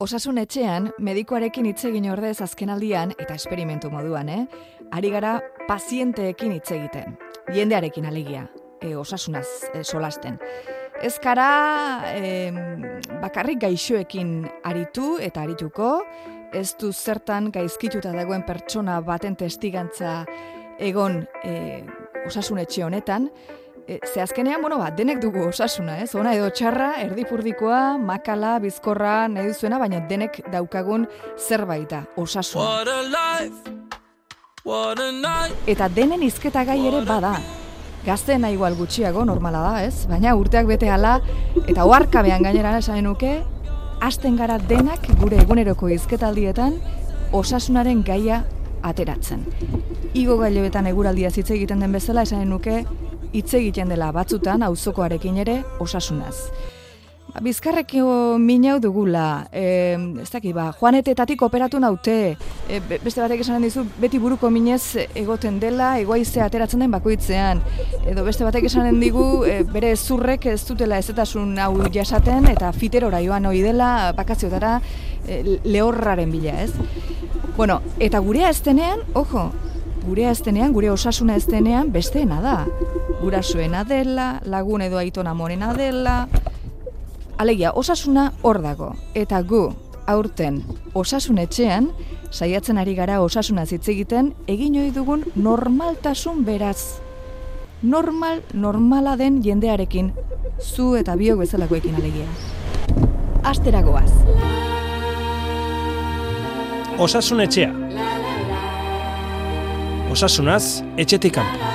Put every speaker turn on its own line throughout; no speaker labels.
Osasun etxean, medikoarekin hitz egin ordez azkenaldian eta esperimentu moduan, eh? Ari gara pazienteekin hitz egiten. Jendearekin alegia, e, osasunaz e, solasten. Ez kara e, bakarrik gaixoekin aritu eta arituko, ez du zertan gaizkituta dagoen pertsona baten testigantza egon e, osasun etxe honetan, E, ze azkenean, bueno, ba, denek dugu osasuna, ez? Ona edo txarra, erdipurdikoa, makala, bizkorra, nahi duzuena, baina denek daukagun zerbait da, osasuna. Eta denen izketa gai ere bada. Gazteena igual gutxiago normala da, ez? Baina urteak bete hala eta oharkabean gainera esan nuke, hasten gara denak gure eguneroko izketaldietan osasunaren gaia ateratzen. Igo gailebetan eguraldia zitze egiten den bezala esan nuke, hitz egiten dela batzutan auzokoarekin ere osasunaz. Ba, Bizkarrekio minau dugula, e, ez daki, ba, joanetetatik operatu naute, e, beste batek esanen dizu, beti buruko minez egoten dela, egoaizea ateratzen den bakoitzean, edo beste batek esanen digu, e, bere zurrek ez dutela ezetasun hau jasaten, eta fiterora joan hori dela, bakaziotara, e, lehorraren bila, ez? Bueno, eta gurea ez denean, ojo, gurea ez denean, gure osasuna ez denean, besteena da gurasoena dela, lagun edo aitona morena dela. Alegia, osasuna hor dago. Eta gu, aurten, osasun etxean, saiatzen ari gara osasuna hitz egiten, egin ohi dugun normaltasun beraz. Normal, normala den jendearekin, zu eta biok bezalakoekin alegia. Asteragoaz.
Osasun etxea. Osasunaz, etxetik kanpo.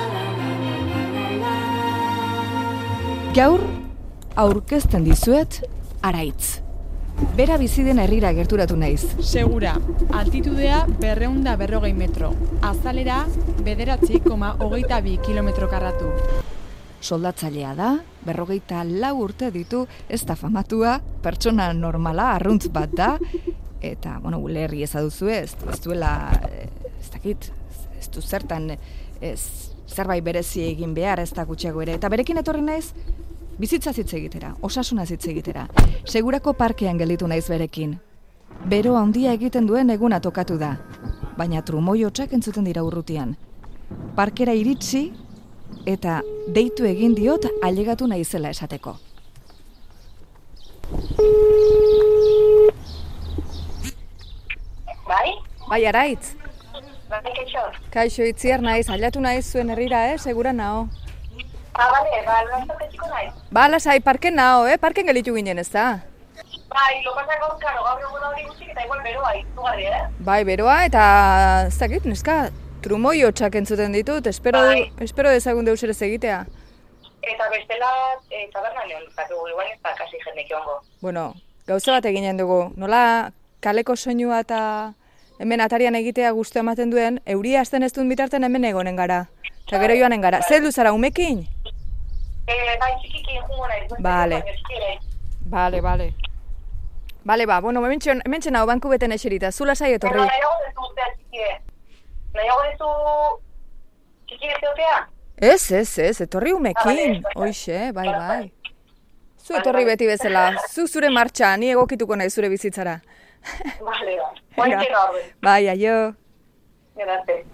Gaur aurkezten dizuet araitz. Bera bizi den herrira gerturatu naiz.
Segura, altitudea berreunda berrogei metro. Azalera, bederatzi koma hogeita bi kilometro karratu.
Soldatzailea da, berrogeita lau urte ditu, ez da famatua, pertsona normala, arruntz bat da, eta, bueno, gule herri ezaduzu ez, ez duela, eh, ez dakit, ez du zertan, ez, zerbait berezi egin behar ez da gutxiago ere. Eta berekin etorri naiz, bizitza hitz egitera, osasuna hitz egitera. Segurako parkean gelditu naiz berekin. Bero handia egiten duen eguna tokatu da, baina trumoi hotxak entzuten dira urrutian. Parkera iritsi eta deitu egin diot ailegatu naizela esateko.
Bai?
Bai, araitz.
Bai, kaixo.
Kaixo itziar naiz, ailatu naiz zuen herrira, eh? Segura nao.
Ah, bale, ba, lanzatzen txiko nahi.
Ba, lasai, parken nao, eh? Parken gelitu ginen ez da.
Bai, lo pasak gaur, karo, gaur egun hori gutxik eta igual beroa, izugarri, eh?
Bai, beroa eta ez dakit, neska, trumoi hotxak entzuten ditut, espero,
Bai.
espero dezagun deus ere egitea.
Eta bestela, e, taberna neon, zatu, igual ez da kasi jendek.
Bueno, gauza bat eginen dugu, nola kaleko soinua eta hemen atarian egitea guztu ematen duen, euria hasten ez duen bitarten hemen egonen gara. Eta gero joanen gara. Zer zara umekin?
E, bai, txikiki jungo nahi.
Bale. Bale, bale. Bale, ba, bueno, hementxe hementxe hau banku beten eserita, zula sai etorri.
nahiago dezu urtea txikide. Nahiago dezu txikide zeutea?
Ez, ez, ez, etorri umekin.
Ah.
Hoixe, bai, bai. Zu etorri beti bezala, zu zure martxa, ni egokituko nahi zure bizitzara.
Bale, ba. No arbe.
Bai, aio.
Gerarte.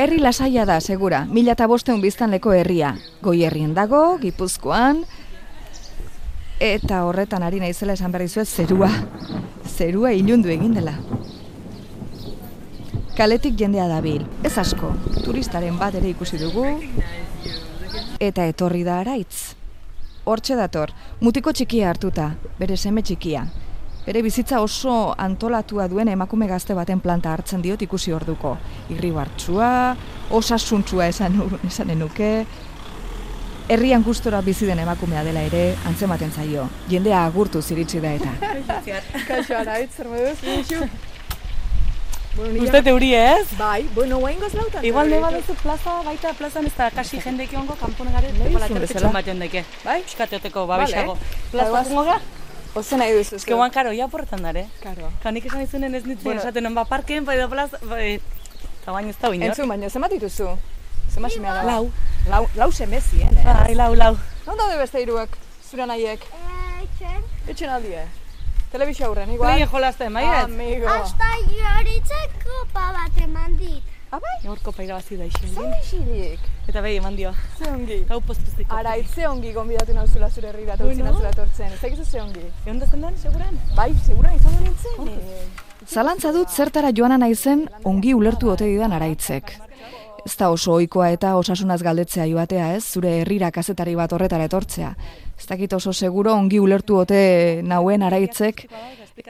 Herri lasaia da, segura, mila eta bosteun biztanleko herria. Goi herrien dago, gipuzkoan, eta horretan ari naizela esan behar dizuet zerua. Zerua ilundu egin dela. Kaletik jendea dabil, ez asko, turistaren bat ere ikusi dugu, eta etorri da araitz. Hortxe dator, mutiko txikia hartuta, bere seme txikia. Bere bizitza oso antolatua duen emakume gazte baten planta hartzen diot ikusi orduko. Irribartsua, osasuntsua esan, esanen nuke, herrian gustora bizi den emakumea dela ere antzematen zaio. Jendea agurtu ziritsi da eta. Kaixo araitz, moduz,
Uste teuri ez?
Bai, bueno, guain gozlautan.
Igual ne baduzu plaza, baita plazan ez da kasi jendeki ongo, kanpone gare,
duzun
terpetxon
bezala.
bat jondeke.
Bai?
Piskatoteko
Vale.
babesago.
Bagoaz.
Plaza jungo ga?
Oze nahi duzu.
Ez que guan karo, ja porretan dare.
Karo.
Kanik esan izunen ez nintzen,
Bueno.
esaten non ba parken, bai da plaza, bai... Eta baina ez da inor.
Entzun baino, zenbat dituzu? Zenbat semea da?
Lau.
Lau, lau semezien, eh?
Bai, lau, lau.
Non daude beste hiruak, zure nahiek?
Etxen aldie. Telebizio aurren, igual.
Jolasten, bai, ez?
Amigo.
Hasta joritzeko pa bat eman dit.
Abai,
Gaurko paira bazi da isen.
zaixirik.
Eta bai, eman dio.
Ze ongi.
Gau postuziko.
Ara, itze ongi gonbidatu nauzula zure herrira, eta utzi
Bueno.
nauzula tortzen. Ez dakizu ze ongi.
Egon da zendan, seguran?
Bai, segura izango nintzen. Zalantza dut zertara joana naizen ongi ulertu ote didan araitzek. Ez da oso ohikoa eta osasunaz galdetzea joatea ez, zure herrira kazetari bat horretara etortzea. Ez dakit oso seguro ongi ulertu ote nauen araitzek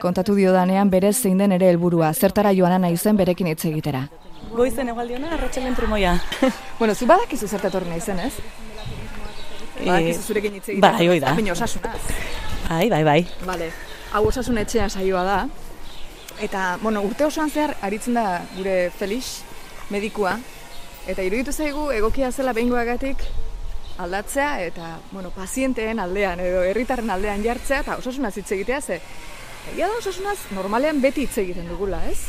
kontatu diodanean berez zein den ere helburua, zertara joana naizen berekin hitz egitera.
Goizen egualdiona, arratxalen trumoia.
Bueno, zu badakizu zertatorri naizen, ez? Badakizu zurekin hitz egitera.
bai, hoi da.
Baina osasunaz.
Bai, bai, bai.
Vale. Hau osasun etxea saioa da. Eta, bueno, urte osoan zehar aritzen da gure Felix medikua. Eta iruditu zaigu egokia zela behingoagatik aldatzea eta, bueno, pazienteen aldean edo herritarren aldean jartzea eta osasunaz hitz egitea ze. Egia da osasunaz normalean beti hitz egiten dugula, ez?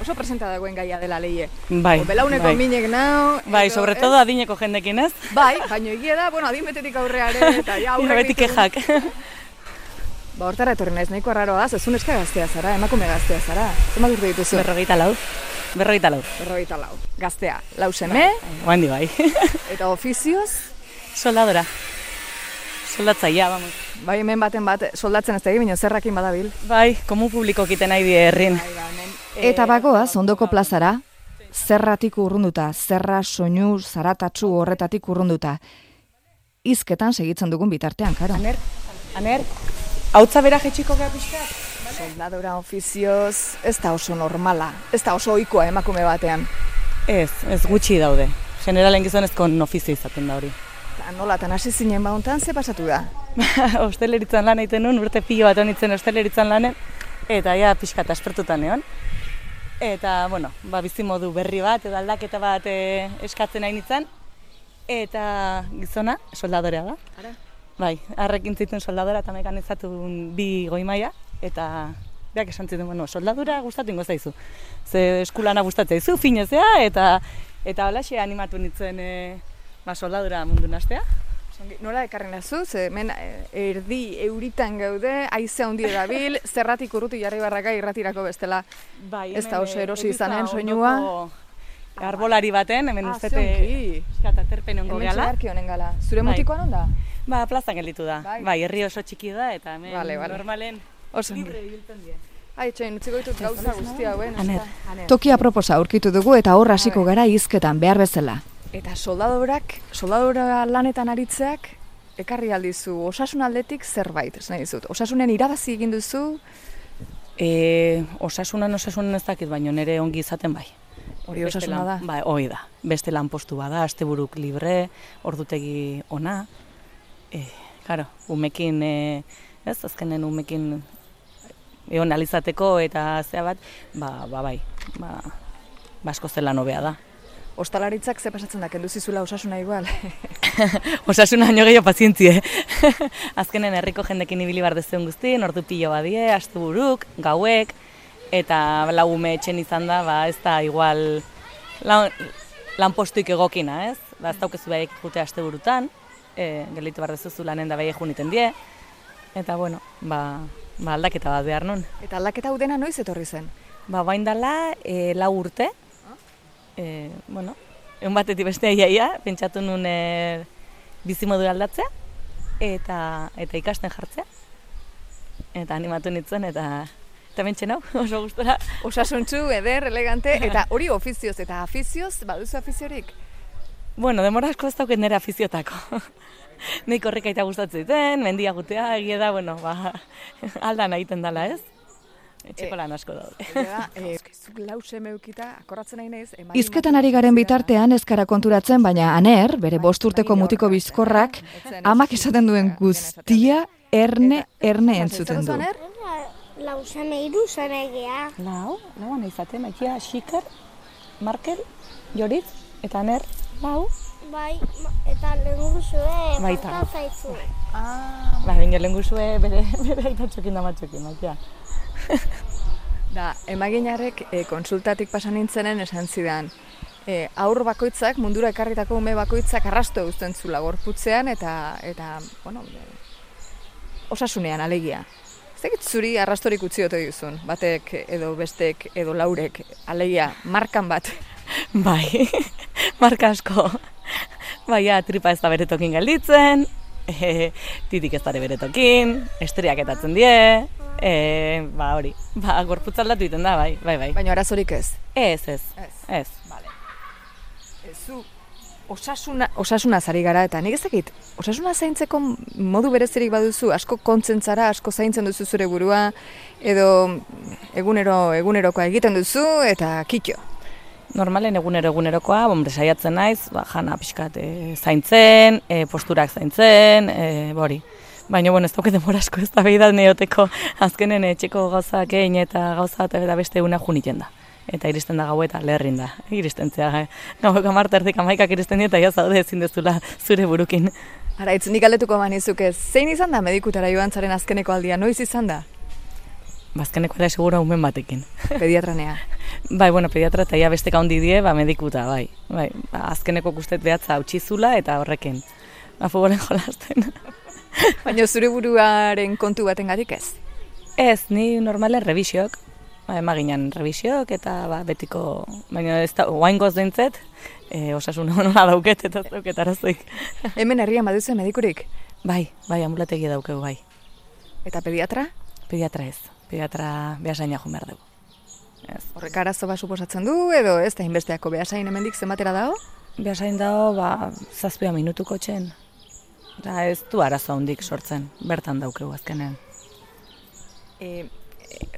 Oso presenta dagoen gaia dela leie.
Bai,
O belauneko
bai.
minek nao.
Bai,
edo,
sobre todo adineko jendekin, ez?
Bai, baina egia da, bueno, adin betetik aurreare eta ja aurre
beti kejak.
Ba, hortara etorri naiz, nahiko arraroa da, zezun eska gaztea zara, emakume gaztea zara. Zenbat urte dituzu?
Berrogeita lau. Berrogeita lau.
Berrogeita lau. Gaztea, lau seme,
Oandi bai.
eta ofizioz,
Soldadora. Soldatzaia, vamos.
bai hemen baten bat soldatzen ez da egin, zerrakin badabil.
Bai, komu publiko kiten nahi die herrin.
Eta bagoaz, ondoko plazara, zerratik urrunduta, zerra soinu zaratatsu horretatik urrunduta. Izketan segitzen dugun bitartean, karo.
Aner, aner, hautza bera jetxiko gara pixkat?
Soldadora ofizioz, ez da oso normala, ez da oso ohikoa emakume batean.
Ez, ez gutxi daude. Generalen gizonezko ofizio izaten da hori.
Ta nola, tan hasi zinen bauntan, ze pasatu da?
Osteleritzan lan egiten nuen, urte pilo bat honitzen osteleritzan lanen, eta ja pixkat aspertuta neon. Eta, bueno, ba, bizimodu berri bat, edo aldaketa bat e, eskatzen nahi nintzen. Eta gizona, soldadorea da.
Ara.
Bai, harrekin zituen soldadora eta mekanizatu bi goi maila, eta beak esan zituen, bueno, soldadura gustatu ingo zaizu. Ze eskulana gustatzen zaizu, finezea, eta eta holaxe animatu nintzen e, ba, soldadura mundu nastea.
Nola ekarri nazu, ze hemen eh, erdi euritan gaude, haize handi dabil, zerratik urruti jarri barraka irratirako bestela.
Bai,
Ez da
hemen,
oso
eh,
erosi izanen soinua.
Arbolari baten, hemen
Ah,
uste
ze ongi.
pixkat aterpen ongo
Hemen txegarki honen gala. Zure
Bai.
mutikoan onda?
Ba, plazan gelditu da.
Bai.
Bai, herri oso txiki da, eta hemen
Vale, vale.
normalen
Oso
libre ibiltzen die.
Ai, txain, utziko ditut gauza guzti hauen.
Aner.
Tokia proposa aurkitu dugu eta hor hasiko gara hizketan behar bezala. Eta soldadorak, soldadora lanetan aritzeak, ekarri aldizu osasun aldetik zerbait, ez nahi dizut. Osasunen irabazi egin duzu,
E, osasunan osasunan ez dakit, baino nire ongi izaten bai.
hori osasuna da.
Bai, hoi da. Beste lanpostu bada, asteburuk libre, ordutegi ona. E, claro, umekin, e, ez, azkenen umekin egon alizateko eta zea bat, ba, ba bai, ba, basko zela nobea da.
Ostalaritzak ze pasatzen da, kendu zizula osasuna igual.
Osasuna baino gehiago pazientzie. Azkenen herriko jendekin ibili bar dezeun guztien, ordu pilo badie, asteburuk, gauek, eta lau ume etxen izan da, ba, ez da igual lan, lanpostuik egokina, ez? Ba, ez daukezu behik jute asteburutan, e, gelitu bar dezuzu lanen da behik juniten die, eta bueno, ba, ba aldaketa bat behar nun.
Eta aldaketa hau dena noiz etorri zen?
Ba, bain dala, e, lau urte, e, bueno, egun batetik beste iaia, pentsatu nun e, bizimodu aldatzea, eta, eta ikasten jartzea. Eta animatu nintzen, eta eta bentsen hau, oso gustora.
Osasuntzu, eder, elegante, eta hori ofizioz, eta afizioz, baduzu afiziorik?
Bueno, demora asko ez dauket nire afiziotako. Nik horrek aita gustatzen mendia gutea, egia da, bueno, ba, aldan egiten dala, ez? Etxeko
Eh,
lan asko daude.
Eh, zuk lau seme eukita, akorratzen nahi naiz,
Izketan ari garen bitartean ez gara konturatzen, baina aner, bere bost urteko mutiko bizkorrak, amak esaten duen guztia erne, erne entzuten du.
Aner?
Lau seme iru zanegea.
Lau, lauan izate, maikia, xiker, Markel, Joritz, eta ner, lau.
Bai, eta lehenguzue,
Baita.
falta zaitzu.
Ba, baina lehen guzue bere, bere aitatxokin da matxokin, maikia.
Da, emaginarek e, konsultatik pasan nintzenen esan zidan. E, aur bakoitzak, mundura ekarritako ume bakoitzak arrasto eusten zula gorputzean eta, eta bueno, osasunean alegia. Zegit zuri arrastorik utzi ote dizun, batek edo bestek edo laurek, alegia, markan bat.
Bai, marka asko. Bai, ja, tripa ez da beretokin gelditzen, e, titik ez dara beretokin, estriak etatzen die, e, ba hori, ba, gorputz aldatu iten da, bai, bai, bai.
Baina arazorik ez.
Ez, ez,
Ez.
ez.
Zu osasuna, osasuna zari gara eta nik ez dakit, osasuna zaintzeko modu berezirik baduzu, asko kontzentzara, asko zaintzen duzu zure burua, edo egunero egunerokoa egiten duzu eta kitxo.
Normalen egunero egunerokoa, bombre saiatzen naiz, ba, jana pixkat e, zaintzen, e, posturak zaintzen, e, bori. Baina, bueno, ez dauket demora asko ez da behidat neoteko azkenen etxeko gauzak egin eta gauza eta beste eguna juniten da. Eta iristen da gau eta leherrin da. Iristen zea, gauek amarte erdik amaikak iristen dira eta ja zaude ezin dezula zure burukin.
Ara, itz nik aletuko manizuke, zein izan da medikutara joan zaren azkeneko aldia, noiz izan da?
Bazkeneko ere segura umen batekin.
Pediatranea.
bai, bueno, pediatra eta ia besteka handi die, ba, medikuta, bai. bai ba, azkeneko guztet behatza utxizula eta horrekin. Ba, futbolen jolasten.
Baina zure buruaren kontu baten ez?
Ez, ni normalen revisiok. Ba, emaginan revisiok eta ba, betiko, baina ez da, oain goz dintzet, e, osasun hona dauket eta dauket arazoik.
Hemen herrian baduzen medikurik?
Bai, bai, ambulategi daukeu, bai.
Eta pediatra?
Pediatra ez, pediatra behasaina jo behar dugu. Ez.
Horrek arazo bat suposatzen du, edo ez da inbesteako behasain hemendik zenbatera dago?
Behasain dago, ba, zazpia minutuko txen. Eta ez du arazo handik sortzen, bertan daukeu azkenean.
E,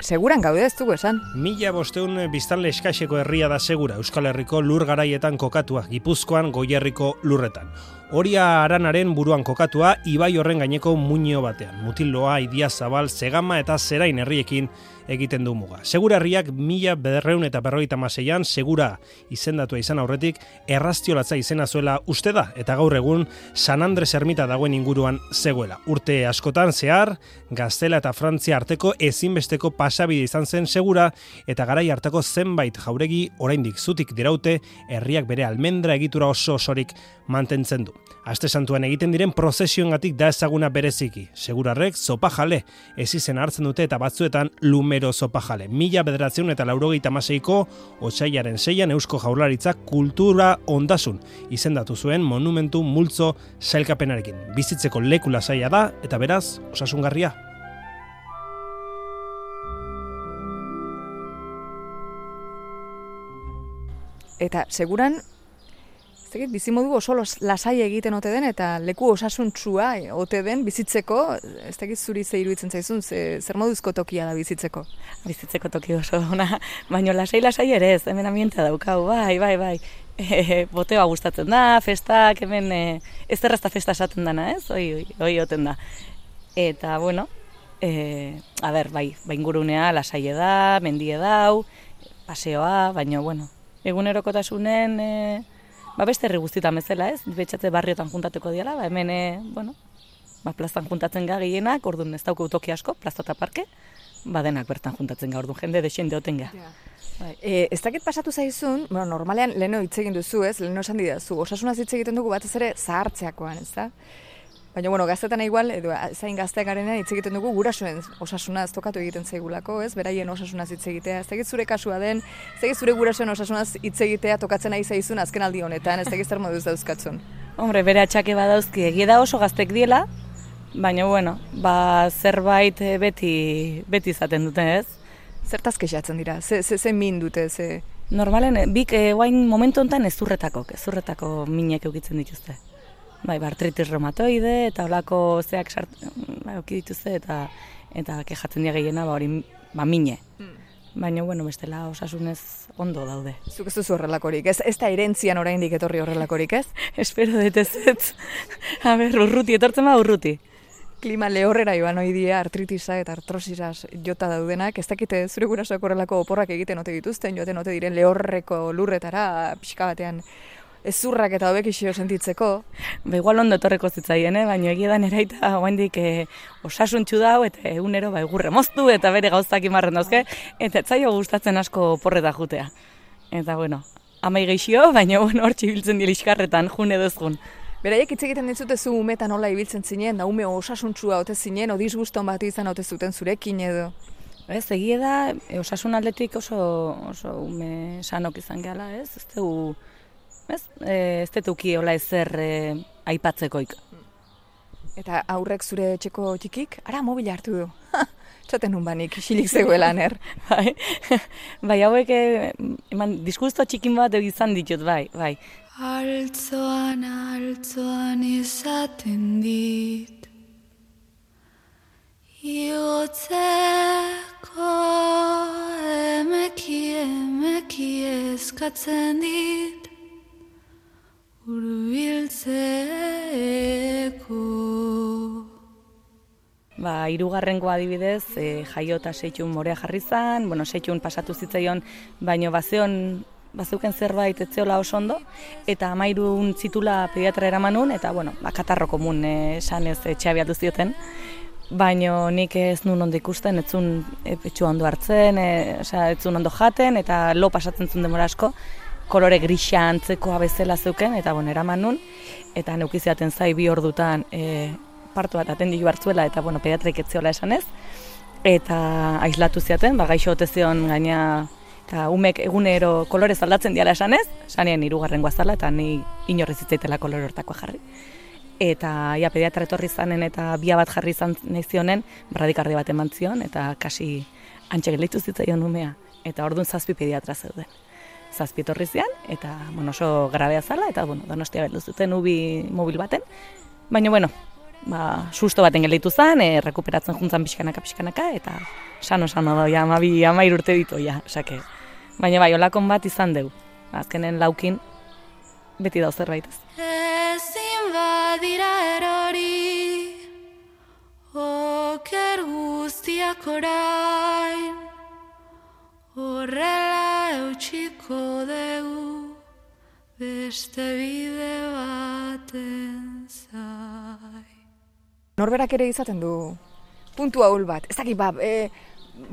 seguran gaude ez dugu esan.
Mila bosteun biztanle eskaxeko herria da segura Euskal Herriko lur garaietan kokatua, Gipuzkoan goierriko lurretan. Horia aranaren buruan kokatua, ibai horren gaineko muño batean. Mutiloa, idia zabal, segama eta zerain herriekin egiten du muga. Segura herriak mila bederreun eta berrogeita maseian, segura izendatua izan aurretik, erraztiolatza izena zuela uste da, eta gaur egun San Andres ermita dagoen inguruan zegoela. Urte askotan zehar, Gaztela eta Frantzia arteko ezinbesteko pasabide izan zen segura, eta garai hartako zenbait jauregi oraindik zutik diraute, herriak bere almendra egitura oso osorik mantentzen du. Aste santuan egiten diren prozesioengatik da ezaguna bereziki. Segurarrek zopa jale, ez izen hartzen dute eta batzuetan lumero zopa jale. Mila bederatzeun eta laurogeita maseiko, otxaiaren seian eusko jaurlaritza kultura ondasun. Izendatu zuen monumentu multzo sailkapenarekin. Bizitzeko leku lasaia da eta beraz, osasungarria.
Eta seguran, ez dakit, bizimodu oso lasai egiten ote den, eta leku osasuntsua eh, ote den bizitzeko, ez dakit zuri ze iruditzen zaizun, ze, zer moduzko tokia da bizitzeko.
Bizitzeko toki oso ona, baina lasai lasai ere ez, hemen ambientea daukau, bai, bai, bai. E, boteoa gustatzen da, festak, hemen e, ez errazta festa esaten dana, ez? Hoi, hoi, hoi oten da. Eta, bueno, e, a ber, bai, bai ingurunea lasaie da, mendie dau, paseoa, baina, bueno, egunerokotasunen, e, ba beste herri guztietan bezala, ez? Betxatze barriotan juntatuko diala, ba hemen, e, bueno, ba plazan juntatzen ga gehienak, orduan ez dauko toki asko, plaza eta parke, ba denak bertan juntatzen ga, orduan jende desente oten ga. Bai.
E, ez dakit pasatu zaizun, bueno, normalean leno hitz egin duzu, ez? Leno esan didazu, osasunaz hitz egiten dugu batez ere zahartzeakoan, ez da? Baina, bueno, gaztetan igual, edo zain gazteak garenean hitz egiten dugu gurasoen osasunaz tokatu egiten zaigulako, ez? Beraien osasunaz hitz egitea. Ez dakit zure kasua den, ez dakit zure gurasoen osasunaz hitz egitea tokatzen ari zaizun azken aldi honetan, ez dakit zer moduz dauzkatzun.
Hombre, bere atxake badauzki, egia da oso gaztek diela, baina, bueno, ba zerbait eh, beti, beti izaten dute, ez?
Zertaz kexatzen dira, ze, ze, ze min dute, ze...
Normalen, eh, bik eh, guain momentu honetan ezurretako, ezurretako minek eukitzen dituzte. Bai, ba, artritis reumatoide eta olako zeak sart, ba, euki dituzte eta eta kejatzen dira gehiena ba hori ba mine. Baina bueno, bestela osasunez ondo daude.
Zuk ez duzu horrelakorik, ez, ez da irentzian oraindik etorri horrelakorik, ez?
Espero dut ez ez. A ber, urruti, etortzen ba urruti.
Klima lehorrera joan hoi dia artritisa eta artrosisaz jota daudenak, ez dakite zure gurasoak horrelako oporrak egiten ote dituzten, joaten ote diren lehorreko lurretara, pixka batean ezurrak eta hobekixio sentitzeko.
Ba, igual ondo etorreko zitzaien, eh? baina egia da nera eta oaindik eh, osasuntxu dau eta egunero ba, egurre moztu eta bere gauzak imarren dauzke, eta zaio gustatzen asko porreta jutea. Eta bueno, amai geixio, baina bueno, hor txibiltzen dira iskarretan, june duzgun.
Beraiek hitz egiten dizute zu umetan nola ibiltzen zinen, da ume osasuntsua ote zinen, o disguston bat izan ote zuten zurekin edo.
Ez, egie da, e, osasun aldetik oso, oso ume sanok izan gehala, ez? Ez dugu, ez? E, ez detuki hola ezer e, aipatzekoik.
Eta aurrek zure etxeko txikik, ara mobil hartu du. Txaten nun banik, isilik zegoela ner.
bai, bai, hauek, e, eman, diskusto txikin bat izan ditut, bai, bai.
Altzoan, altzoan izaten dit Iotzeko emeki, emeki eskatzen dit Urbiltzeko
Ba, irugarrengo adibidez, e, jaio eta seitxun morea jarri zan, bueno, seitxun pasatu zitzaion, baino bazeon, bazeuken zerbait etzeola oso ondo, eta amairun zitula pediatra eramanun, eta, bueno, ba, katarro komun e, esan ez etxea biatu zioten, baino nik ez nun ondo ikusten, ez zun e, ondo hartzen, e, osea, ez zun ondo jaten, eta lo pasatzen zuen demora asko, kolore grisa antzeko abezela zeuken, eta bueno, eraman nun, eta neukiziaten zai bi ordutan e, partu bat atendilu hartzuela, eta bueno, pediatrik etzeola esan ez, eta aislatu ziaten, ba, gaixo otezion gaina, eta umek egunero kolorez aldatzen diala esan ez, sanien irugarren guazala, eta ni inorrez zitzaitela kolore hortakoa jarri. Eta ja, pediatra etorri zanen eta bia bat jarri izan nahi zionen, radikardi bat eman zion, eta kasi antxe geleitu zitzaion umea, eta orduan zazpi pediatra zeuden zazpi etorri zian, eta bueno, oso grabea zala, eta bueno, donostia beldu zuten ubi mobil baten. Baina, bueno, ba, susto baten geleitu zen, e, rekuperatzen juntzan pixkanaka, pixkanaka, eta sano sano da, ja, amabi, amair urte ditu, ja, osake. Baina bai, olakon bat izan deu. Azkenen laukin, beti da zerbait ez.
Ezin badira erori Oker guztiak orain Horrela eutxiko dugu Beste bide baten zai
Norberak ere izaten du puntu ahul bat. Ez dakit, ba, e,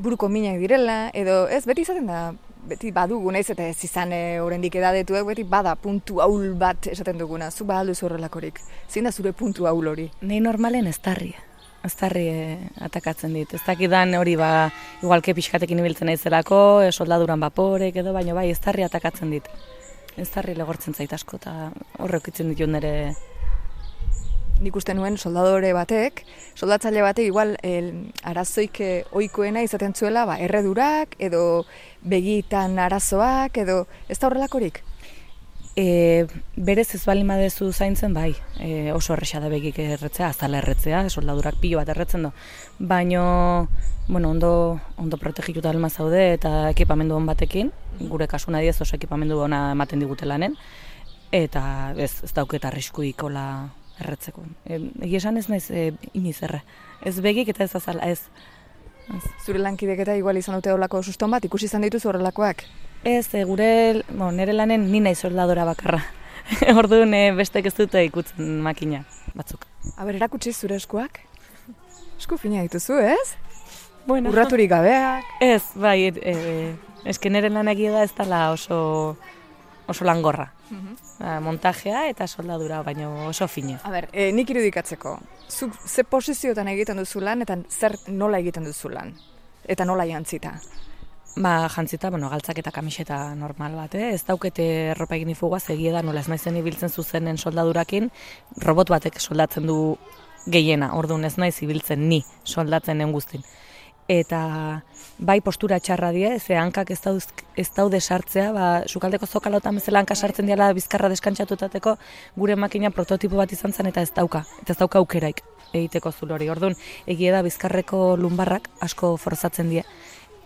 buruko minak direla, edo ez, beti izaten da, beti badugu, naiz eta ez izan e, oraindik edadetuek, beti bada puntu ahul bat esaten duguna. Zu ba aldu horrelakorik. Zein da zure puntu ahul hori?
Nei normalen ez tarri. Ez tarri e, atakatzen dit. Ez dakidan hori ba, igualke pixkatekin ibiltzen naizelako, e, soldaduran baporek edo, baino bai, ez tarri atakatzen dit. Ez tarri legortzen zait asko, eta horrek itzen ditut nire
nik uste nuen soldadore batek, soldatzaile batek igual el, arazoik eh, ohikoena izaten zuela, ba, erredurak edo begitan arazoak edo ez da horrelakorik?
E, berez ez bali madezu zaintzen, bai, e, oso erresa da begik erretzea, azala erretzea, soldadurak pilo bat erretzen du. Baino, bueno, ondo, ondo protegituta alma zaude eta ekipamendu hon batekin, gure kasuna diez oso ekipamendu ona ematen digute lanen, eta ez, ez dauketa arriskuik ola erretzeko. E, Egi esan ez naiz e, iniz erre. Ez begik eta ez azala, ez. ez.
Zure lankidek eta igual izan dute horrelako suston bat, ikusi izan dituzu horrelakoak?
Ez, e, gure, bo, nire lanen ni nahi soldadora bakarra. Orduan e, bestek ez dute ikutzen makina batzuk.
Aber, erakutsi zure eskuak? Esku fina dituzu, ez?
Bueno.
Urraturik gabeak.
Ez, bai, e, e, eske nire lan egia da ez dela oso, oso langorra. Ba, montajea eta soldadura, baino oso fina.
A ber, e, nik irudikatzeko, zuk ze posiziotan egiten duzu lan eta zer nola egiten duzu lan? Eta nola jantzita?
Ba, jantzita, bueno, galtzak eta kamiseta normal bat, eh? ez daukete erropa egin ifuguaz, egia da, nola ez naizen ibiltzen zuzenen soldadurakin, robot batek soldatzen du gehiena, orduan ez naiz ibiltzen ni soldatzen den guztin. Eta bai postura txarra die, ze hankak ez, dauz, ez daude sartzea, ba, sukaldeko zokalotan bezala hanka sartzen diala bizkarra deskantzatutateko, gure makina prototipo bat izan zen eta ez dauka, eta ez dauka aukeraik egiteko zulori. Orduan, egia da bizkarreko lumbarrak asko forzatzen die.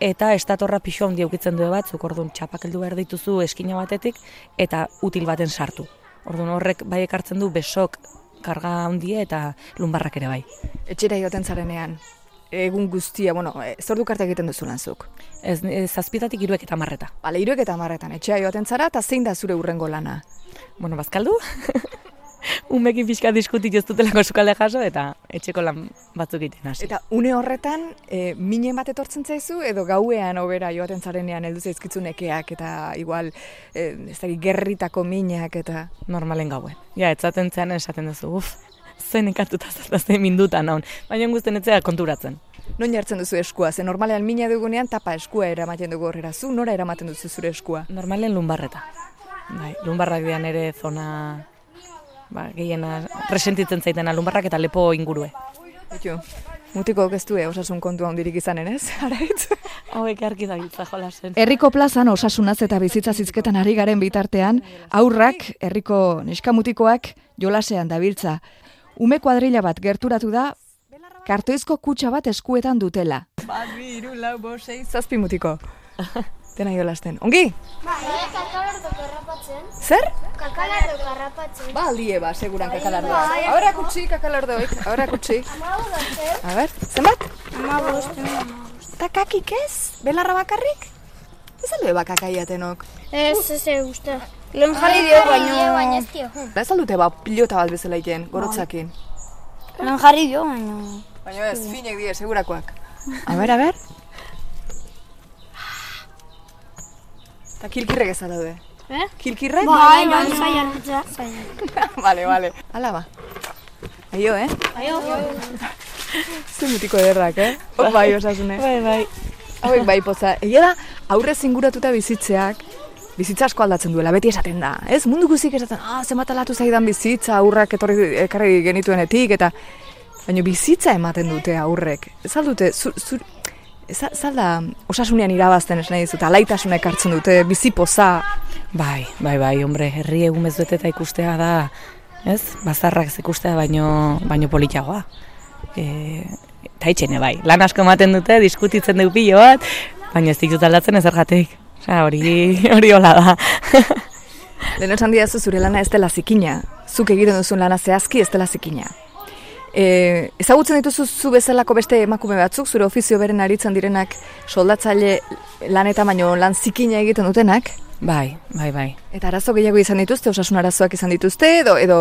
Eta estatorra pixo handi aukitzen du batzuk, orduan txapakeldu behar dituzu eskina batetik, eta util baten sartu. Orduan horrek bai ekartzen du besok karga handia eta lumbarrak ere bai.
Etxera joten zarenean, egun guztia, bueno, e, zordu karte egiten duzu lanzuk.
Ez, ez zazpitatik iruek eta marreta.
Bale, iruek eta marretan, etxea joaten zara, eta zein da zure urrengo lana?
Bueno, bazkaldu. umekin pixka diskutit ez dutelako sukalde jaso, eta etxeko lan batzuk egiten hasi.
Eta une horretan, e, mine bat etortzen zaizu, edo gauean obera joaten zarenean heldu zaizkitzu nekeak, eta igual, e, ez da, gerritako minak, eta...
Normalen gauen. Ja, etzaten zean esaten duzu, uf, zen ikatuta zata zen minduta naun. Baina guztien etzea konturatzen.
Non jartzen duzu eskua? Ze normalean mina dugunean tapa eskua eramaten dugu horrera. Zu nora eramaten duzu zure eskua?
Normalen lumbarreta. Bai, lumbarrak dian ere zona ba, gehiena resentitzen zaitena lumbarrak eta lepo ingurue.
Bitu, mutiko ez du, eh, osasun kontua hondirik izanen, ez? Araitz?
Hauek argi da jolasen.
Herriko plazan osasunaz eta bizitza zizketan ari garen bitartean, aurrak, herriko neskamutikoak jolasean dabiltza. Ume kuadrila bat gerturatu da, kartoizko kutsa bat eskuetan dutela.
Bat, bi, iru, lau, bo, sei, zazpi mutiko. Dena jolasten. Ongi?
Bai, kakalardo karrapatzen.
Zer?
Kakalardo karrapatzen.
Ba, aldie ba, seguran kakalardoa. Ahora kutsi kakalardoik, ahora kutsi. A ber, zenbat?
Ama bost,
Eta kakik ez? Belarra bakarrik? Ez alde bakakaiatenok.
Ez, ez, ez, uste. Lehen jarri dio, baino... Baina ez dio.
Ba ez aldute ba pilota bat bezala iten, gorotzakin.
Lehen jarri dio, baino...
Baina ez, finek die, segurakoak. A ber, a ber. Eta kilkirrek ez daude.
Eh?
Kilkirrek?
Bai, bai, zaian, zaian.
Vale, vale. Hala ba. Aio, eh?
Aio,
Zu mutiko ederrak, eh? Hop bai, osasune.
Bai, bai.
Hauek bai poza. Egia da, aurre zinguratuta bizitzeak, bizitza asko aldatzen duela, beti esaten da. Ez, mundu guzik esaten, ah, zenbat aldatu zaidan bizitza, aurrak etorri ekarri genituenetik, eta... Baina bizitza ematen dute aurrek. Ez aldute, zu, zu, ez ez alda osasunean irabazten ez nahi dizut, alaitasuna ekartzen dute, bizi poza.
Bai, bai, bai, hombre, herri egun eta ikustea da, ez? Bazarrak ez ikustea baino, baino politagoa. E, eta itxene bai, lan asko ematen dute, diskutitzen dugu pilo bat, baina ez ditut aldatzen ezergatik. Osea, hori, hori hola da.
Lehen esan didazu zure lana ez dela zikina. Zuk egiten duzun lana zehazki ez dela zikina. E, ezagutzen dituzu zu bezalako beste emakume batzuk, zure ofizio beren aritzen direnak soldatzaile lanetan baino lan zikina egiten dutenak?
Bai, bai, bai.
Eta arazo gehiago izan dituzte, osasun arazoak izan dituzte, edo, edo,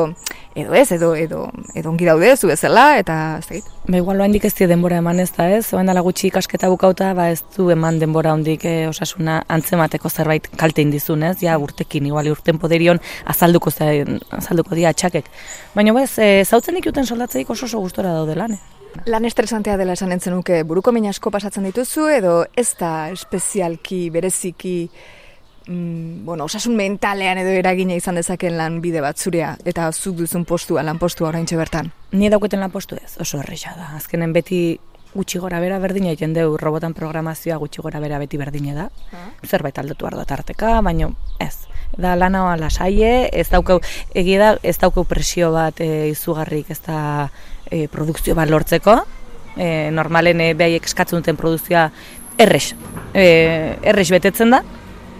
edo ez, edo, edo, edo ongi daude, zu bezala, eta ez dakit.
Ba, igual handik ez die denbora eman ez da, ez? Oen dala gutxi ikasketa bukauta, ba ez du eman denbora handik eh, osasuna antzemateko zerbait kalte indizun, ez? Ja, urtekin, igual urten poderion azalduko, ze, azalduko dia atxakek. Baina bez, e, zautzen ikuten soldatzeik oso oso gustora daude lan, eh?
Lan estresantea dela esan entzen nuke, buruko min asko pasatzen dituzu, edo ez da espezialki, bereziki, mm, bueno, osasun mentalean edo eragina izan dezaken lan bide bat zurea, eta zuk duzun postua, lan postua oraintxe bertan.
Ni dauketen lan postu ez, oso erresa da. Azkenen beti gutxi gora bera berdina egiten deu, robotan programazioa gutxi gora bera beti berdina da. Zerbait aldatu da tarteka, baina ez. Da lana lasaie, ez daukau, egia da, ez daukau presio bat e, izugarrik, ez da e, produkzio bat lortzeko. E, normalen e, behaiek eskatzen duten produkzioa errex, e, errex betetzen da.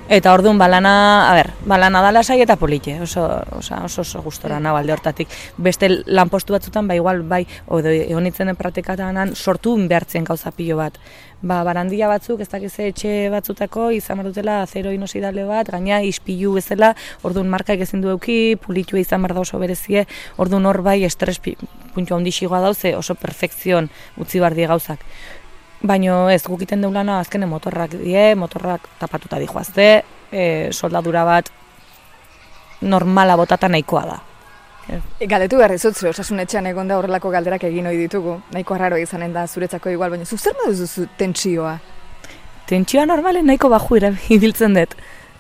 Eta orduan balana, a ber, balana da lasai eta polite, oso, oso, oso, oso gustora nago alde hortatik. Beste lanpostu batzutan, ba igual, bai, odo eonitzen praktikataan sortu behartzen gauza pilo bat. Ba, barandia batzuk, ez dakiz etxe batzutako, izan behar dutela zero inosidale bat, gaina ispilu bezala, orduan markaik ezin du euki, pulitua izan behar da oso berezie, orduan hor bai estres pi- puntu handi xigoa dauze, oso perfekzion utzi behar die gauzak. Baino ez, gukiten deulana azkene motorrak die, motorrak tapatuta dijoazte, e, soldadura bat normala botata nahikoa da.
E, galdetu behar dizut, osasun etxean egon da horrelako galderak egin ohi ditugu. Nahiko arraro izanen da zuretzako igual, baina zuk zer duzu tentsioa?
Tentsioa normalen nahiko baju ibiltzen dut.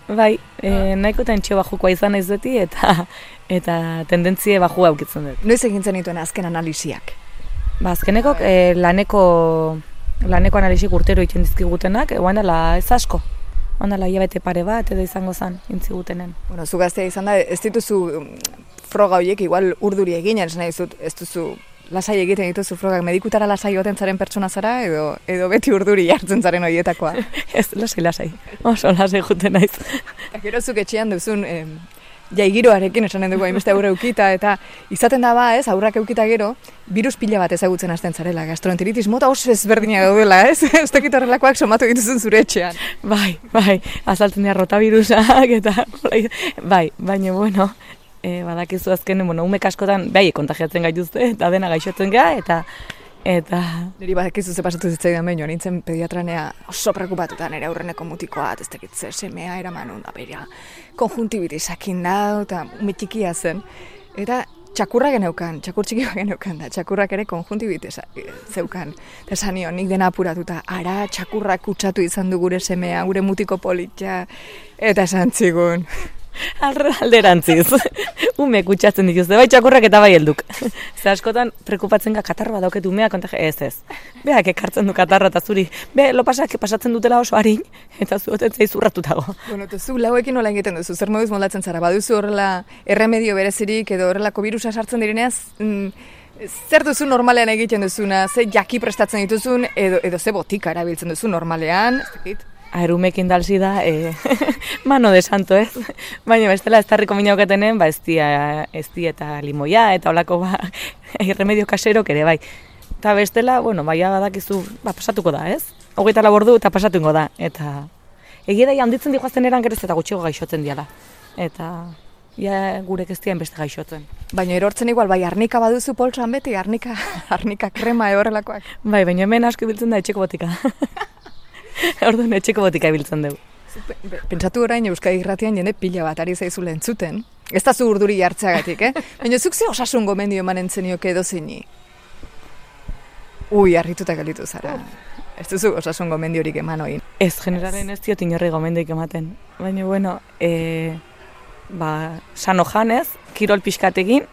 Bai, e, nahiko tentsio bajukoa izan naiz beti eta eta tendentzie baju aukitzen dut.
Noiz egin zenituen azken analisiak?
Ba, azkeneko e, laneko laneko analisik urtero egiten dizkigutenak, e, oain dela ez asko. Oain dela hilabete pare bat edo izango zan intzigutenen.
Bueno, zu gaztea izan da, ez dituzu mm, froga horiek igual urduri eginen, esan nahi dizut, ez duzu lasai egiten dituzu frogak medikutara lasai joaten zaren pertsona zara edo edo beti urduri jartzen zaren horietakoa.
ez, lasai, lasai. Oso lasai juten naiz.
Gero zuk etxean duzun em, jaigiroarekin esanen dugu hainbeste aurre eukita, eta izaten da ba, ez, aurrak eukita gero, virus pila bat ezagutzen hasten zarela, gastroenteritis mota oso ezberdina gaudela, ez? ez dakit horrelakoak somatu dituzun zure etxean.
Bai, bai, azaltzen dira rotavirusak eta bai, baina bueno, e, badakizu azken, bueno, umek askotan, bai, kontagiatzen gaituzte, eta dena gaixotzen ga, eta eta
Niri badakizu ze pasatu zitzaidan behin, nintzen pediatranea oso preokupatuta nire aurreneko mutikoa, ez dakit zer semea eraman da beria. Konjuntibitisakin da, eta ume txikia zen. Eta txakurra geneukan, txakur txiki geneukan da, txakurrak ere konjuntibitesa zeukan. Eta esan nik dena apuratuta, ara txakurrak kutsatu izan du gure semea, gure mutiko politxa, eta esan zigun.
Alderantziz. Ume kutsatzen dituzte, bai txakurrak eta bai helduk. Ze askotan prekupatzen ga katarra badauket umea konta ez ez. Beak ekartzen du katarra eta zuri. Be, lo pasak pasatzen dutela oso harin eta zu oten zaiz urratutago.
Bueno, eta zu lauekin nola egiten duzu, zer moduz moldatzen zara, baduzu horrela erremedio berezirik edo horrelako virusa sartzen direneaz, mm, zer duzu normalean egiten duzuna, ze jaki prestatzen dituzun, edo, edo ze botika erabiltzen duzu normalean, ez dakit?
Aerumekin dalzi da, e, mano de santo, ez? Baina bestela ez tarriko minauketenen, ba ez dia, ez dia eta limoia, eta olako ba, irremedio kaserok ere, bai. Eta bestela, bueno, bai badakizu, ba, pasatuko da, ez? Hogeita labordu eta pasatuko da, eta egia da, handitzen dihoazten eran gerez eta gutxiago gaixotzen diala. Eta ja gure keztian beste gaixotzen.
Baina erortzen igual, bai, arnika baduzu poltsan beti, arnika, arnika krema e horrelakoak.
Bai, baina hemen asko ibiltzen da etxeko botika. Orduan etxeko botika ibiltzen dugu.
Pentsatu orain Euskadi Irratian jende pila bat ari zaizu entzuten. Ez da zu urduri jartzeagatik, eh? Baina zuk ze osasun gomendio emanen zenioke edo zeini? Ui, harrituta galitu zara. Ez duzu osasun gomendiorik eman oin.
Ez, generalen ez diot inorri gomendioik ematen. Baina, bueno, e, ba, sano janez, kirol pixkatekin,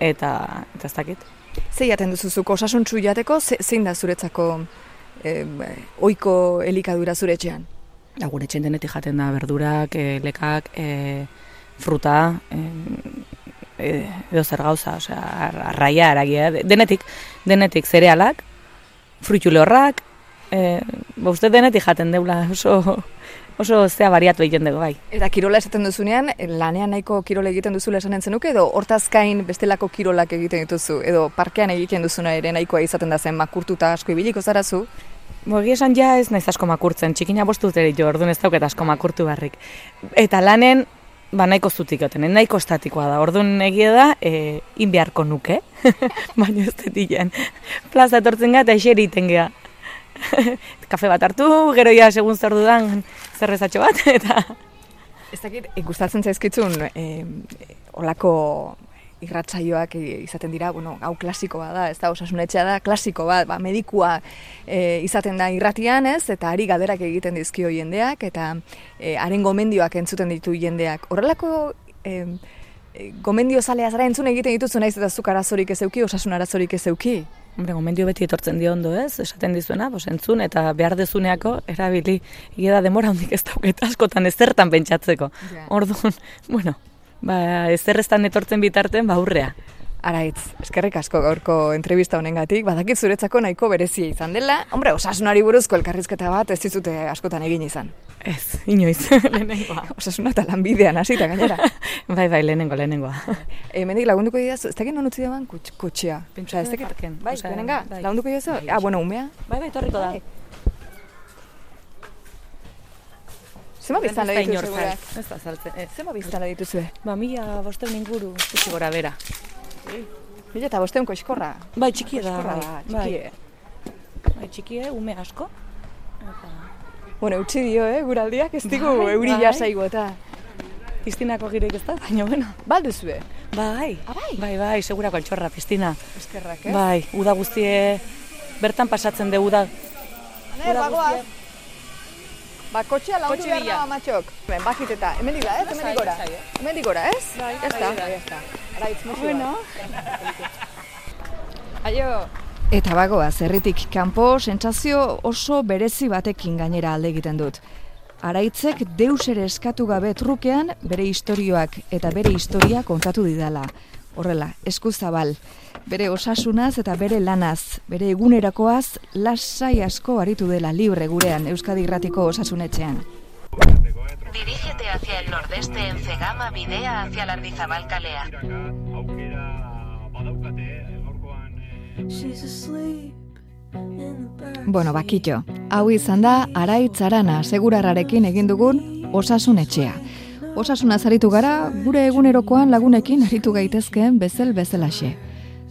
eta, eta ez dakit.
Ze jaten duzuzuk osasun jateko, ze, zein da zuretzako e, oiko elikadura zure etxean?
Gure etxean denetik jaten da berdurak, e, lekak, e, fruta, e, edo zer gauza, osea, arraia, aragia, denetik, denetik zerealak, fruitu lehorrak, e, ba, uste denetik jaten deula, oso, oso zea bariatu egiten dugu, bai.
Eta kirola esaten duzunean, lanean nahiko kirola egiten duzula esanen zenuke, edo hortazkain bestelako kirolak egiten dituzu, edo parkean egiten duzuna ere nahikoa izaten da zen makurtuta asko ibiliko zarazu?
Bo, esan ja ez naiz asko makurtzen, txikina bostu dut jo, orduan ez dauket asko makurtu barrik. Eta lanen, ba nahiko zutik goten, nahiko estatikoa da, orduan egia da, e, in beharko nuke, baina ez dut Plaza etortzen gara eta eseri iten geha. Kafe bat hartu, gero ja segun zer dudan zerrezatxo bat, eta...
Ez dakit, ikustatzen zaizkitzun, e, olako irratsaioak izaten dira, bueno, hau klasikoa da, ez da, osasunetxea da, klasiko bat, ba, medikua e, izaten da irratian, ez, eta ari gaderak egiten dizkio jendeak, eta e, gomendioak entzuten ditu jendeak. Horrelako e, gomendio zalea zara entzun egiten dituzu naiz eta zuk arazorik ez euki, osasun arazorik ez euki?
Hombre, gomendio beti etortzen dio ondo ez, esaten dizuena, bos, entzun, eta behar dezuneako, erabili, hige da demora hondik ez dauket askotan ezertan pentsatzeko. Yeah. Orduan, bueno, ba, ez erreztan etortzen bitarten, ba, hurrea.
Araitz, eskerrik asko gaurko entrevista honengatik, badakit zuretzako nahiko berezia izan dela. Hombre, osasunari buruzko elkarrizketa bat ez dizute askotan egin izan.
Ez, inoiz, lehenengoa.
Osasuna eta lanbidean hasita gainera.
bai, bai, lehenengo, lehenengoa.
E, mendik lagunduko dira, ez dakit non utzi daban kotxea?
Pentsa, ez dakit.
Bai, lehenenga, bai. lagunduko dira, bai, ah, bueno, umea?
Bai, bai, torriko da. Bai.
Zema biztan leheditu zure?
Ez da saltzen.
Zema biztan leheditu zure?
Ba, mila bosteun inguru, gutxi gora bera.
Mila eta bosteun koizkorra?
Bai, txikie da.
Koizkorra da, txikie.
Bai, bai txikie, ume asko. Eta...
Bueno, utzi dio, eh, guraldiak, ez digu bai, euri bai. jasaigo eta...
Piztinako gireik ez da, baina bueno.
Baldu zue?
Bai,
ah, bai,
bai, bai, segurako altxorra, piztina.
Eskerrak, eh?
Bai, uda guztie, bertan pasatzen de uda.
Uda guztie. Ba, kotxea laundu behar da, matxok. Ben, bakit eta, hemen diga, ez? Hemen digora. Hemen digora, ez?
Bai,
ez da.
Ez da.
Araitz, musu
bueno.
Aio.
Eta bagoa, zerritik kanpo, sentsazio oso berezi batekin gainera alde egiten dut. Araitzek deus ere eskatu gabe trukean bere istorioak eta bere historia kontatu didala. Horrela, eskuzabal, bere osasunaz eta bere lanaz, bere egunerakoaz lasai asko aritu dela libre gurean Euskadi Irratiko osasunetxean.
Dirígete hacia el nordeste en Cegama bidea hacia Lardizabal kalea.
Bueno, bakitxo, hau izan da Araitz Arana segurarrarekin egin dugun osasun etxea.
Osasuna zaritu gara, gure egunerokoan lagunekin aritu gaitezkeen bezel bezelaxe.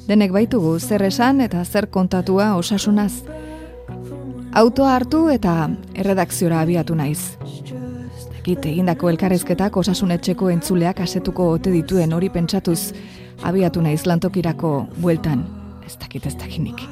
Denek baitugu zer esan eta zer kontatua osasunaz. Autoa hartu eta erredakziora abiatu naiz. Ekit egindako elkarrezketak osasunetxeko entzuleak asetuko ote dituen hori pentsatuz abiatu naiz lantokirako bueltan. Ez dakit ez dakinik.